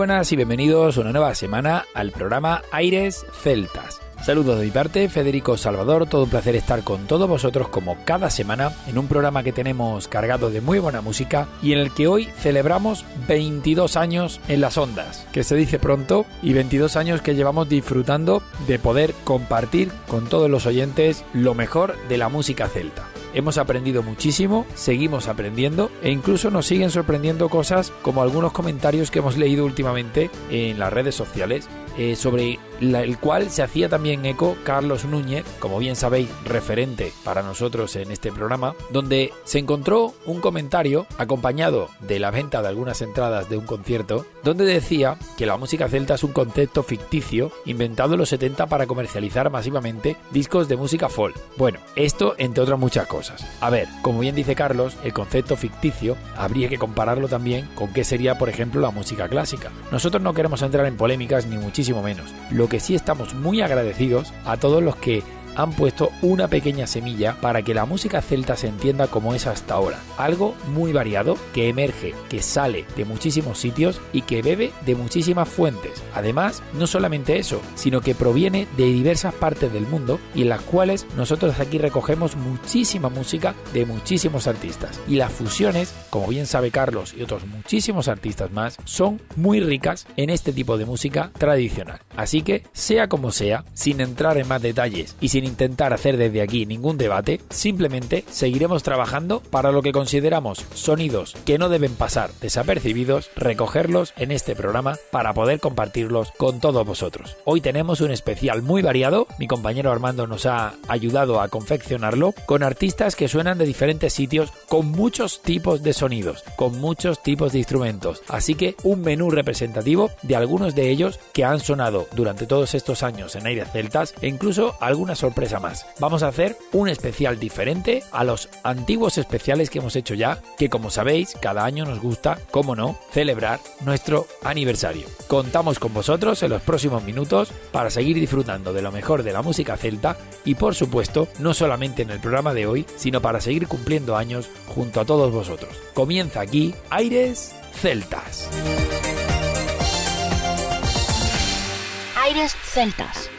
Buenas y bienvenidos una nueva semana al programa Aires Celtas. Saludos de mi parte, Federico Salvador, todo un placer estar con todos vosotros como cada semana en un programa que tenemos cargado de muy buena música y en el que hoy celebramos 22 años en las ondas, que se dice pronto, y 22 años que llevamos disfrutando de poder compartir con todos los oyentes lo mejor de la música celta. Hemos aprendido muchísimo, seguimos aprendiendo e incluso nos siguen sorprendiendo cosas como algunos comentarios que hemos leído últimamente en las redes sociales eh, sobre el cual se hacía también eco Carlos Núñez, como bien sabéis, referente para nosotros en este programa, donde se encontró un comentario acompañado de la venta de algunas entradas de un concierto, donde decía que la música celta es un concepto ficticio inventado en los 70 para comercializar masivamente discos de música folk. Bueno, esto entre otras muchas cosas. A ver, como bien dice Carlos, el concepto ficticio habría que compararlo también con qué sería, por ejemplo, la música clásica. Nosotros no queremos entrar en polémicas ni muchísimo menos. Lo que sí estamos muy agradecidos a todos los que han puesto una pequeña semilla para que la música celta se entienda como es hasta ahora. Algo muy variado que emerge, que sale de muchísimos sitios y que bebe de muchísimas fuentes. Además, no solamente eso, sino que proviene de diversas partes del mundo y en las cuales nosotros aquí recogemos muchísima música de muchísimos artistas. Y las fusiones, como bien sabe Carlos y otros muchísimos artistas más, son muy ricas en este tipo de música tradicional. Así que, sea como sea, sin entrar en más detalles y sin intentar hacer desde aquí ningún debate, simplemente seguiremos trabajando para lo que consideramos sonidos que no deben pasar desapercibidos, recogerlos en este programa para poder compartirlos con todos vosotros. Hoy tenemos un especial muy variado, mi compañero Armando nos ha ayudado a confeccionarlo, con artistas que suenan de diferentes sitios, con muchos tipos de sonidos, con muchos tipos de instrumentos, así que un menú representativo de algunos de ellos que han sonado durante todos estos años en Aires Celtas e incluso alguna sorpresa más. Vamos a hacer un especial diferente a los antiguos especiales que hemos hecho ya, que como sabéis, cada año nos gusta, como no, celebrar nuestro aniversario. Contamos con vosotros en los próximos minutos para seguir disfrutando de lo mejor de la música celta y por supuesto, no solamente en el programa de hoy, sino para seguir cumpliendo años junto a todos vosotros. Comienza aquí Aires Celtas. Aires Celtas.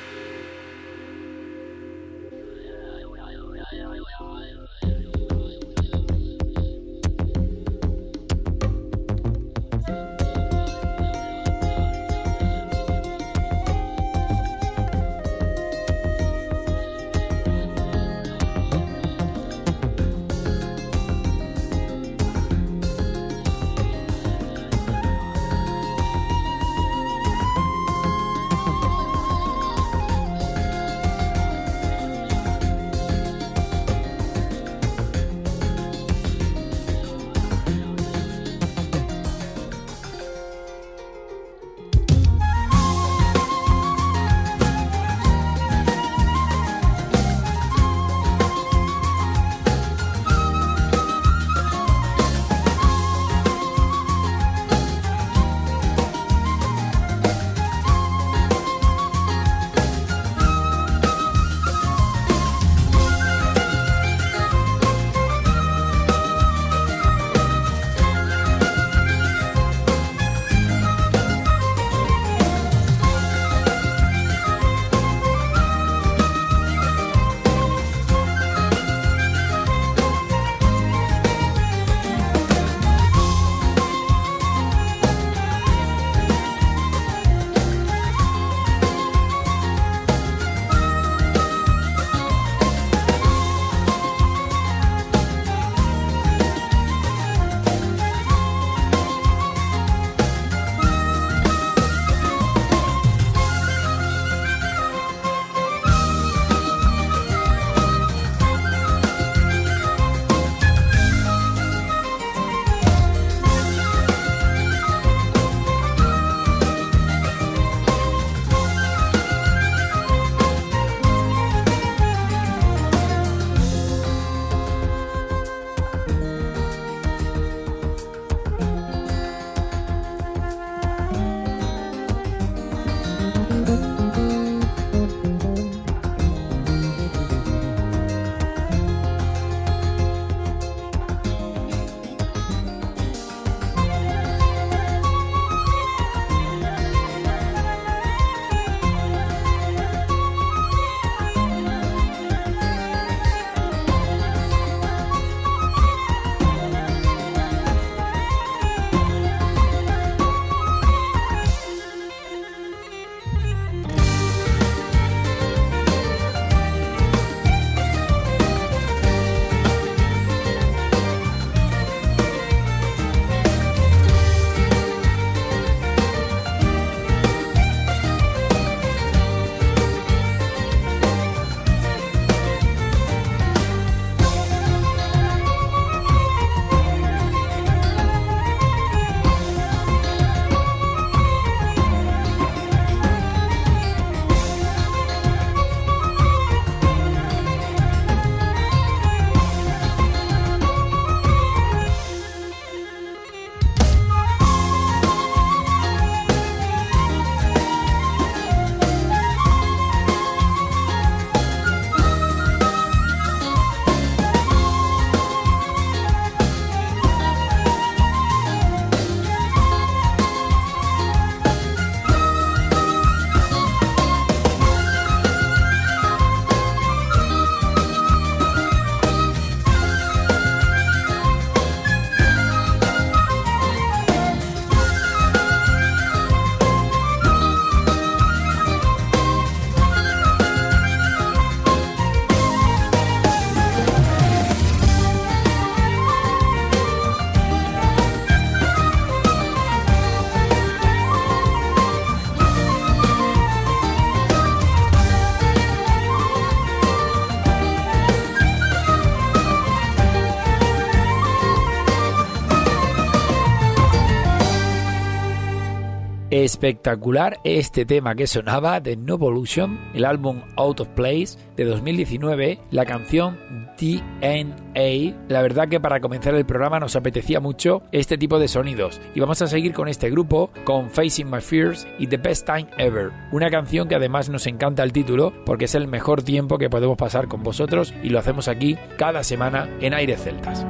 Espectacular este tema que sonaba de Novolution, el álbum Out of Place de 2019, la canción DNA. La verdad que para comenzar el programa nos apetecía mucho este tipo de sonidos y vamos a seguir con este grupo, con Facing My Fears y The Best Time Ever, una canción que además nos encanta el título porque es el mejor tiempo que podemos pasar con vosotros y lo hacemos aquí cada semana en Aire Celtas.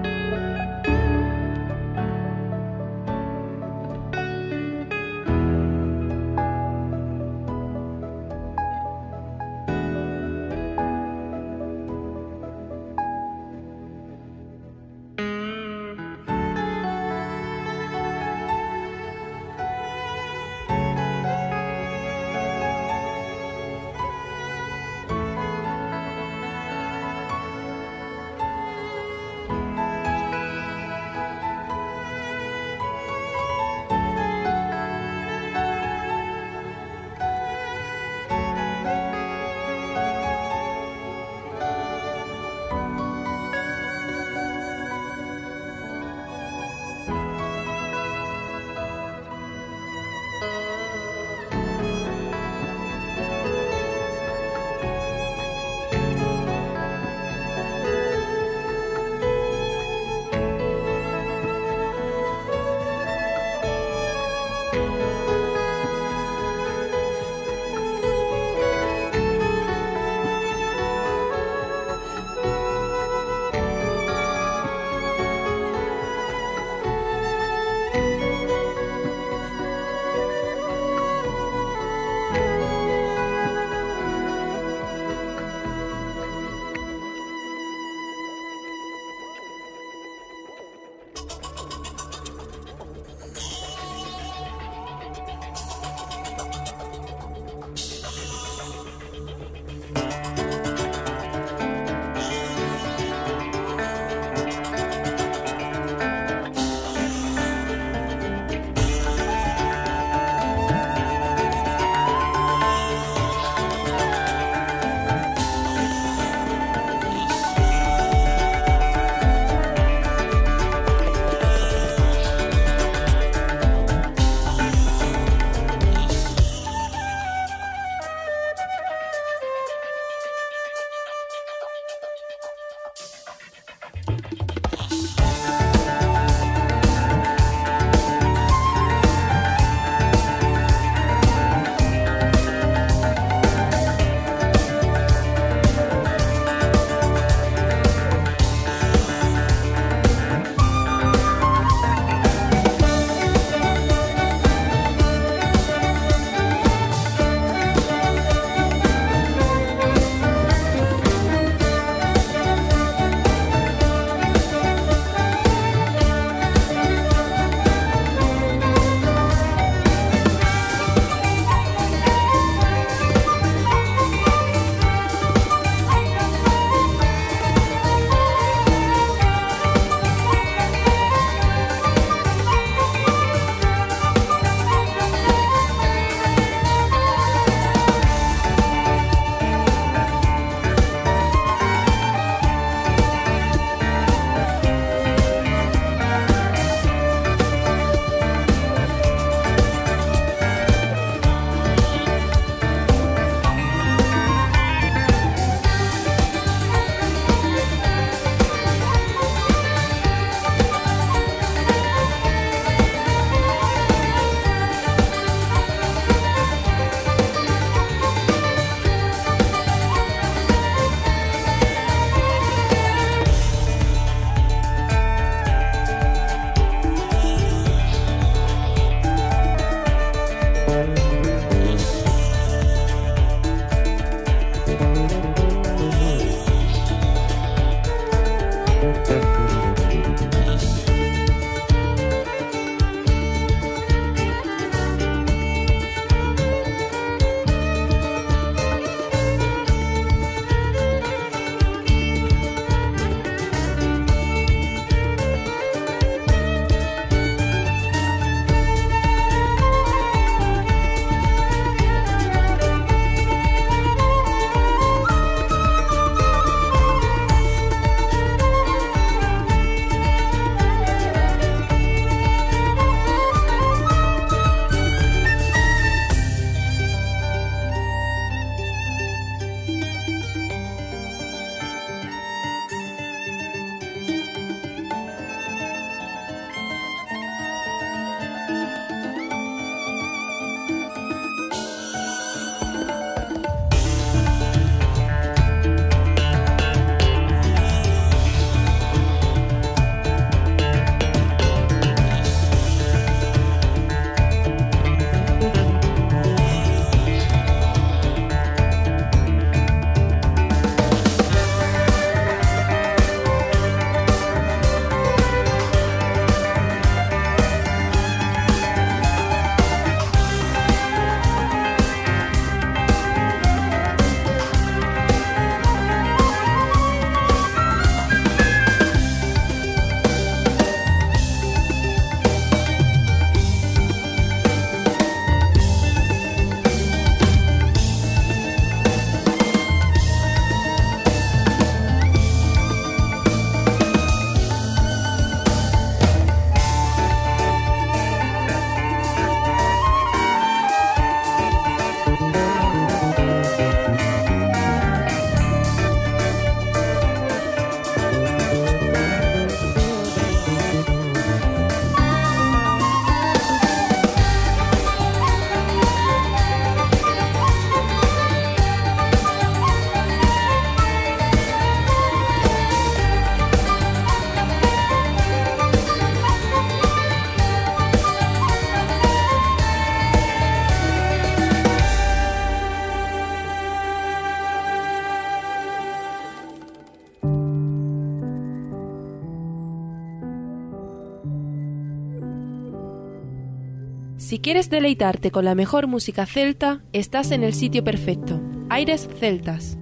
Si quieres deleitarte con la mejor música celta, estás en el sitio perfecto. Aires Celtas.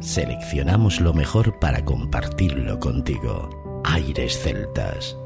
Seleccionamos lo mejor para compartirlo contigo. Aires Celtas.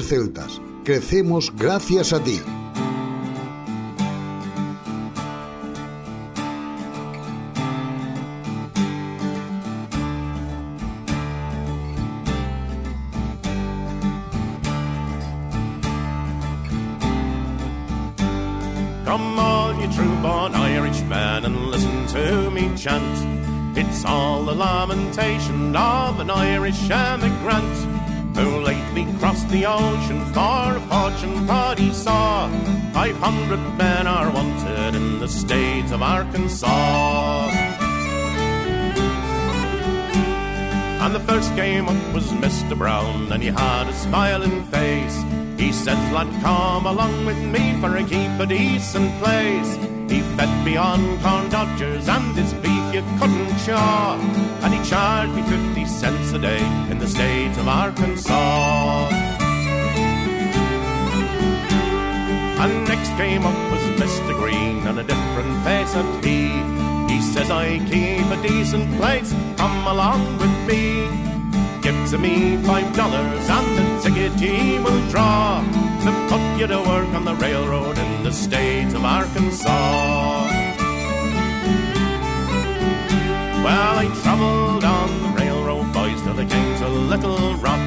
Aires Celtas. Crecemos gracias a ti. Come all you true-born Irishmen and listen to me chant. It's all the lamentation of an Irish emigrant hundred men are wanted in the state of Arkansas. And the first came up was Mr. Brown, and he had a smiling face. He said, lad, come along with me for a keep a decent place. He fed me on corn dodgers and his beef you couldn't chaw. And he charged me 50 cents a day in the state of Arkansas. And next came up was Mr. Green and a different face had he. He says, I keep a decent place, come along with me. Give to me five dollars and the ticket he will draw to put you to work on the railroad in the state of Arkansas. Well, I travelled on the railroad, boys, till I came to Little Rock.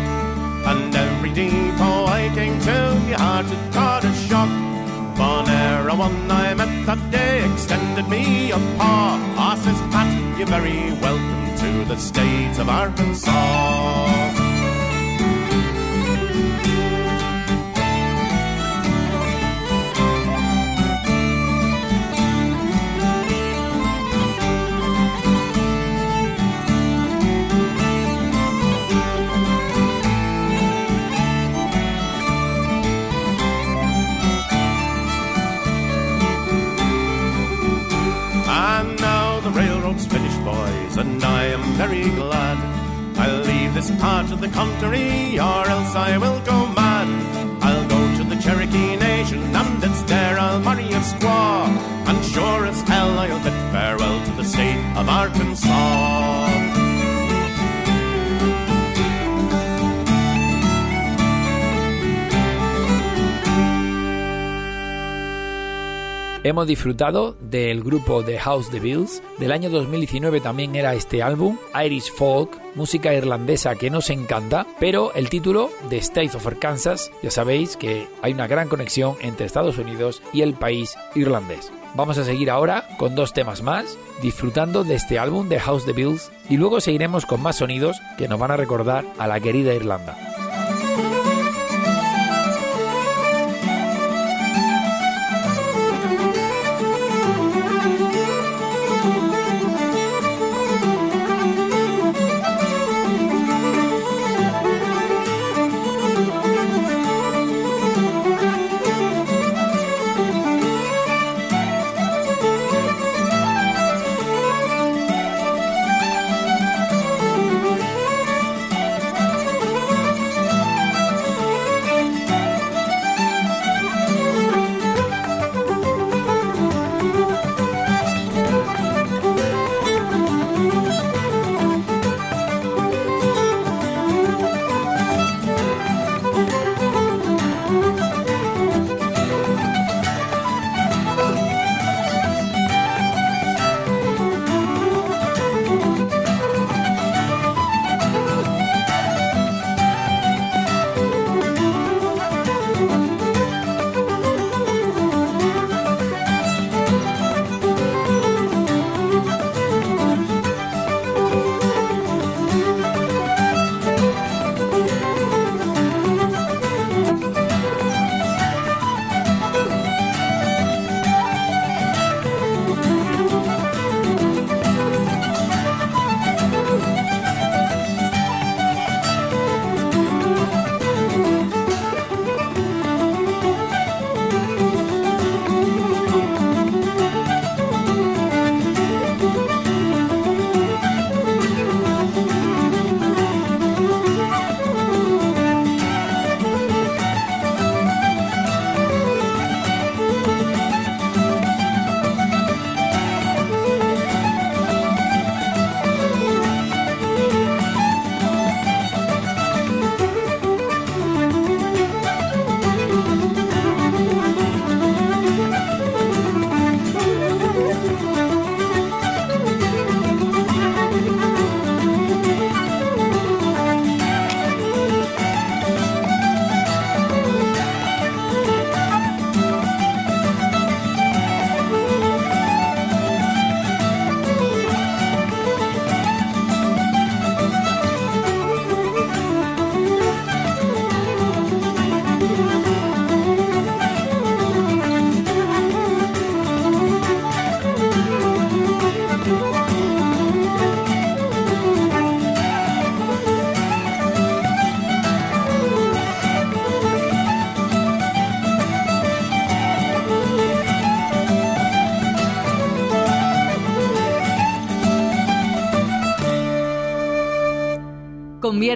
And every depot I came to, you had to caught shock. Bonera one I met that day extended me a paw. Ah, says Pat, you're very welcome to the state of Arkansas. And I am very glad. I'll leave this part of the country, or else I will go mad. I'll go to the Cherokee Nation, and it's there I'll marry a squaw. And sure as hell I'll bid farewell to the state of Arkansas. Hemos disfrutado del grupo The House The Bills. Del año 2019 también era este álbum, Irish Folk, música irlandesa que nos encanta, pero el título de State of Arkansas, ya sabéis que hay una gran conexión entre Estados Unidos y el país irlandés. Vamos a seguir ahora con dos temas más, disfrutando de este álbum The House The Bills y luego seguiremos con más sonidos que nos van a recordar a la querida Irlanda.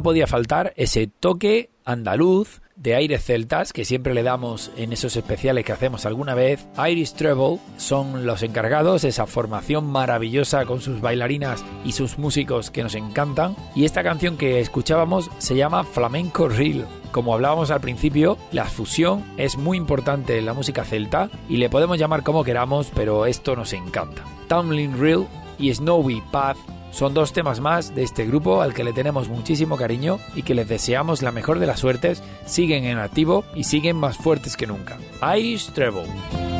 No podía faltar ese toque andaluz de aires celtas que siempre le damos en esos especiales que hacemos alguna vez. Irish Treble son los encargados, esa formación maravillosa con sus bailarinas y sus músicos que nos encantan. Y esta canción que escuchábamos se llama Flamenco Reel. Como hablábamos al principio, la fusión es muy importante en la música celta y le podemos llamar como queramos, pero esto nos encanta. Tumbling Reel y Snowy Path son dos temas más de este grupo al que le tenemos muchísimo cariño y que les deseamos la mejor de las suertes. Siguen en activo y siguen más fuertes que nunca. Irish Treble.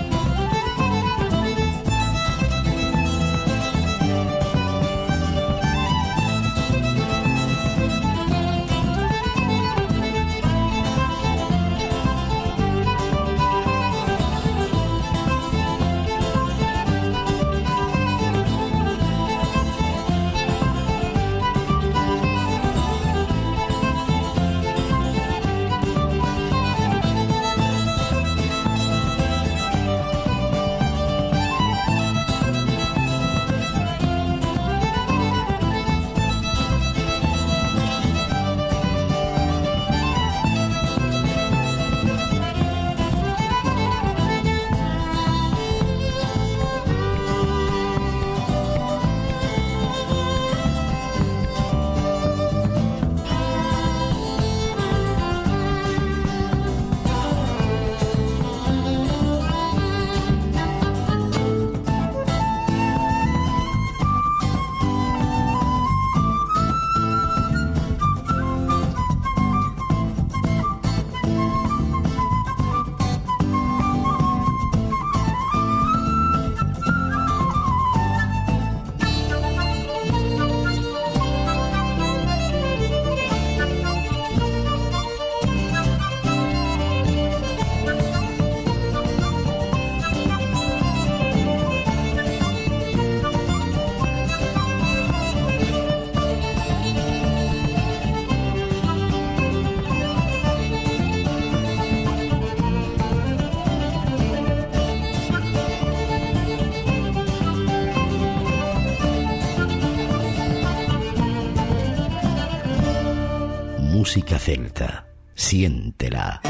Celta. Siéntela.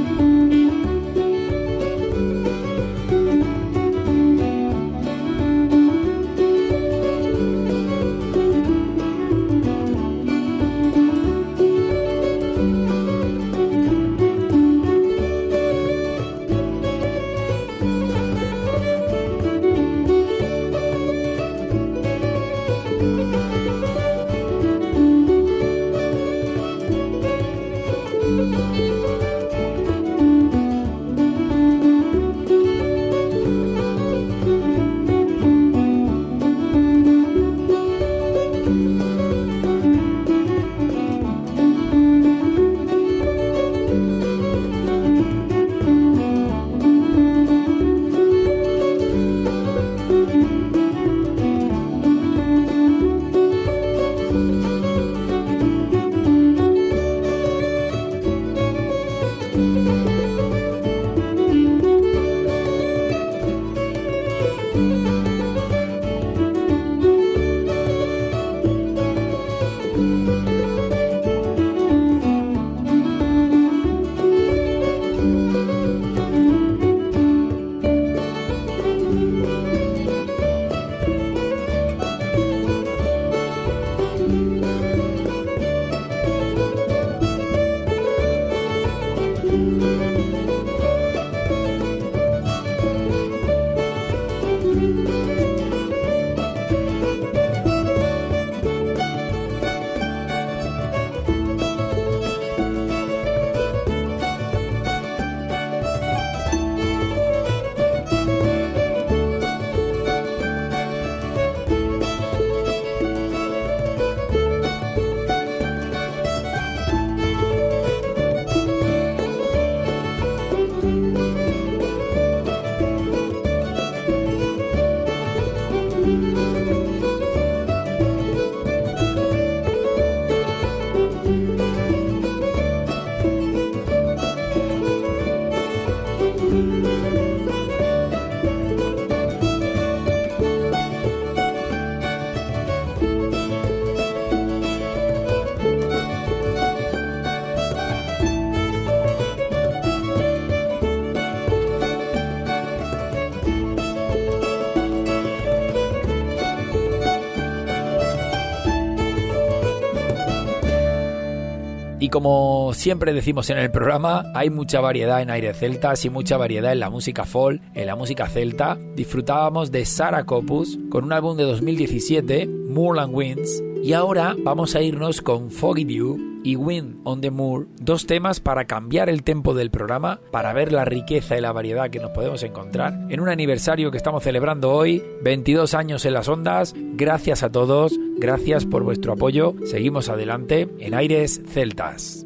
Como siempre decimos en el programa, hay mucha variedad en aire celtas y mucha variedad en la música folk, en la música celta. Disfrutábamos de Sarah Copus con un álbum de 2017, Moorland Winds, y ahora vamos a irnos con Foggy Dew y Wind on the Moor, dos temas para cambiar el tempo del programa, para ver la riqueza y la variedad que nos podemos encontrar en un aniversario que estamos celebrando hoy, 22 años en las ondas. Gracias a todos, gracias por vuestro apoyo. Seguimos adelante en Aires Celtas.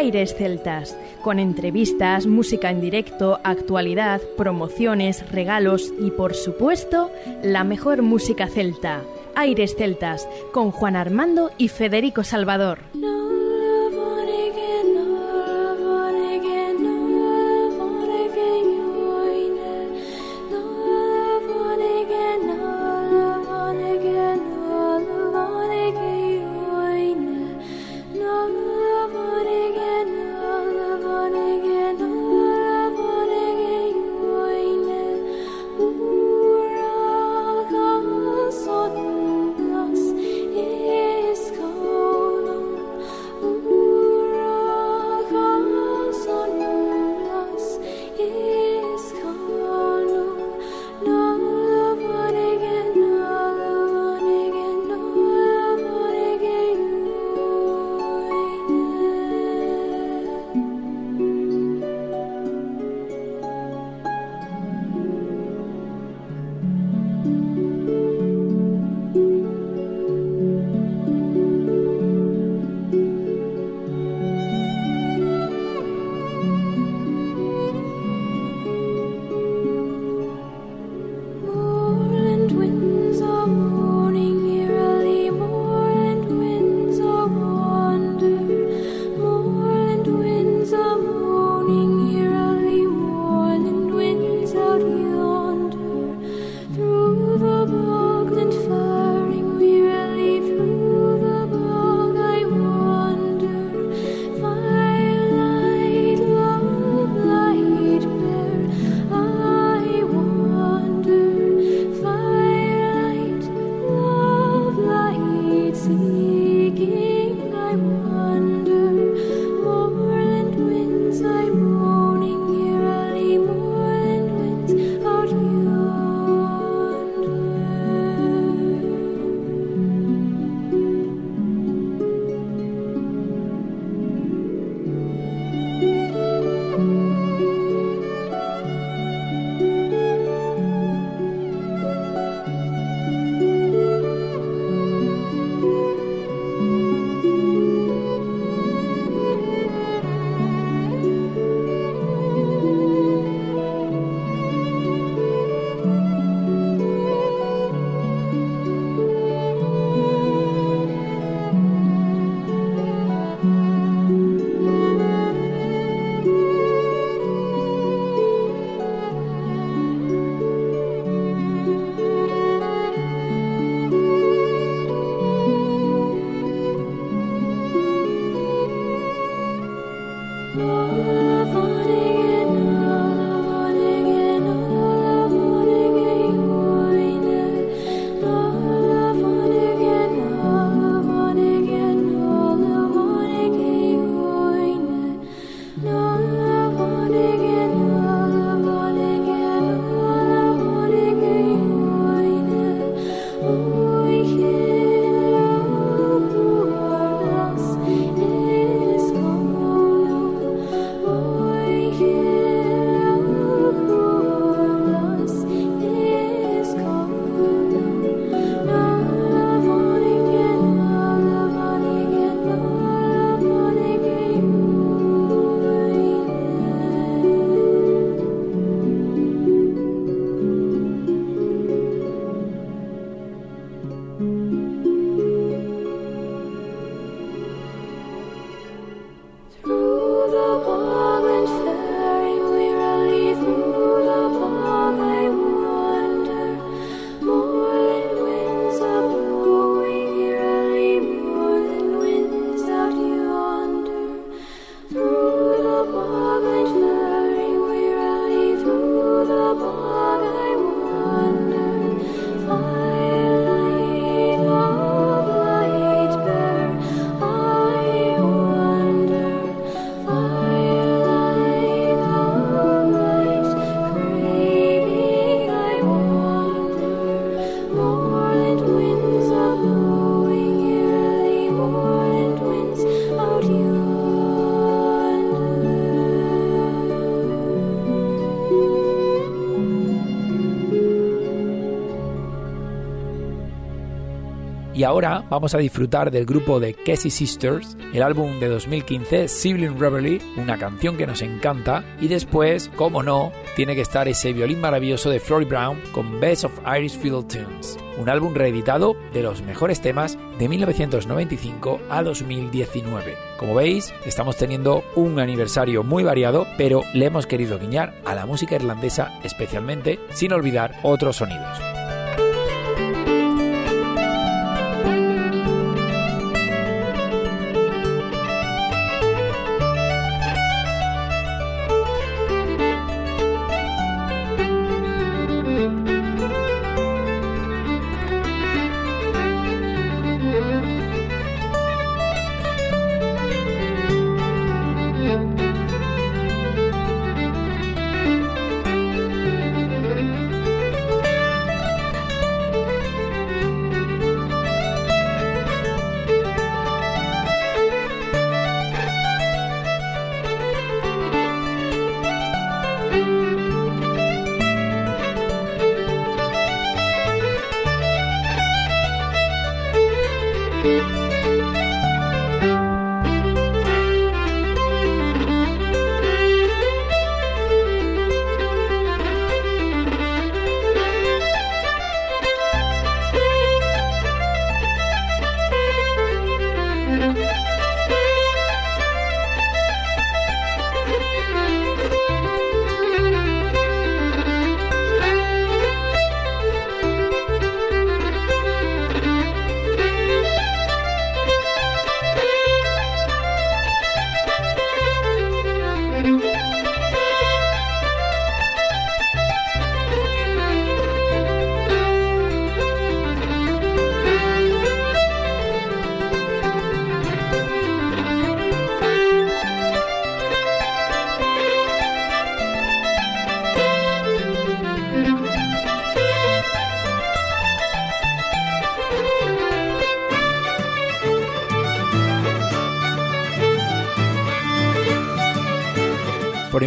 Aires Celtas, con entrevistas, música en directo, actualidad, promociones, regalos y por supuesto la mejor música celta. Aires Celtas, con Juan Armando y Federico Salvador. Y ahora vamos a disfrutar del grupo de Cassie Sisters, el álbum de 2015 Sibling Reveille, una canción que nos encanta, y después, como no, tiene que estar ese violín maravilloso de Flory Brown con Best of Irish Fiddle Tunes, un álbum reeditado de los mejores temas de 1995 a 2019. Como veis, estamos teniendo un aniversario muy variado, pero le hemos querido guiñar a la música irlandesa especialmente, sin olvidar otros sonidos.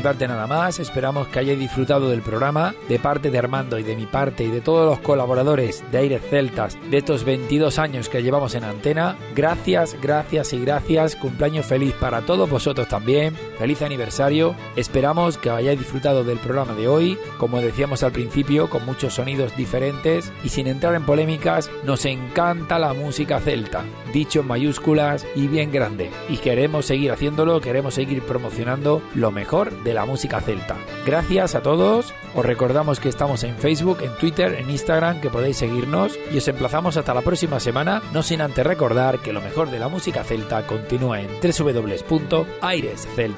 Parte nada más, esperamos que hayáis disfrutado del programa, de parte de Armando y de mi parte y de todos los colaboradores de Aires Celtas de estos 22 años que llevamos en antena. Gracias, gracias y gracias, cumpleaños feliz para todos vosotros también, feliz aniversario, esperamos que hayáis disfrutado del programa de hoy, como decíamos al principio, con muchos sonidos diferentes. Y sin entrar en polémicas, nos encanta la música celta, dicho en mayúsculas y bien grande, y queremos seguir haciéndolo, queremos seguir promocionando lo mejor de la música celta. Gracias a todos, os recordamos que estamos en Facebook, en Twitter, en Instagram, que podéis seguirnos. Y os emplazamos hasta la próxima semana, no sin antes recordar que lo mejor de la música celta continúa en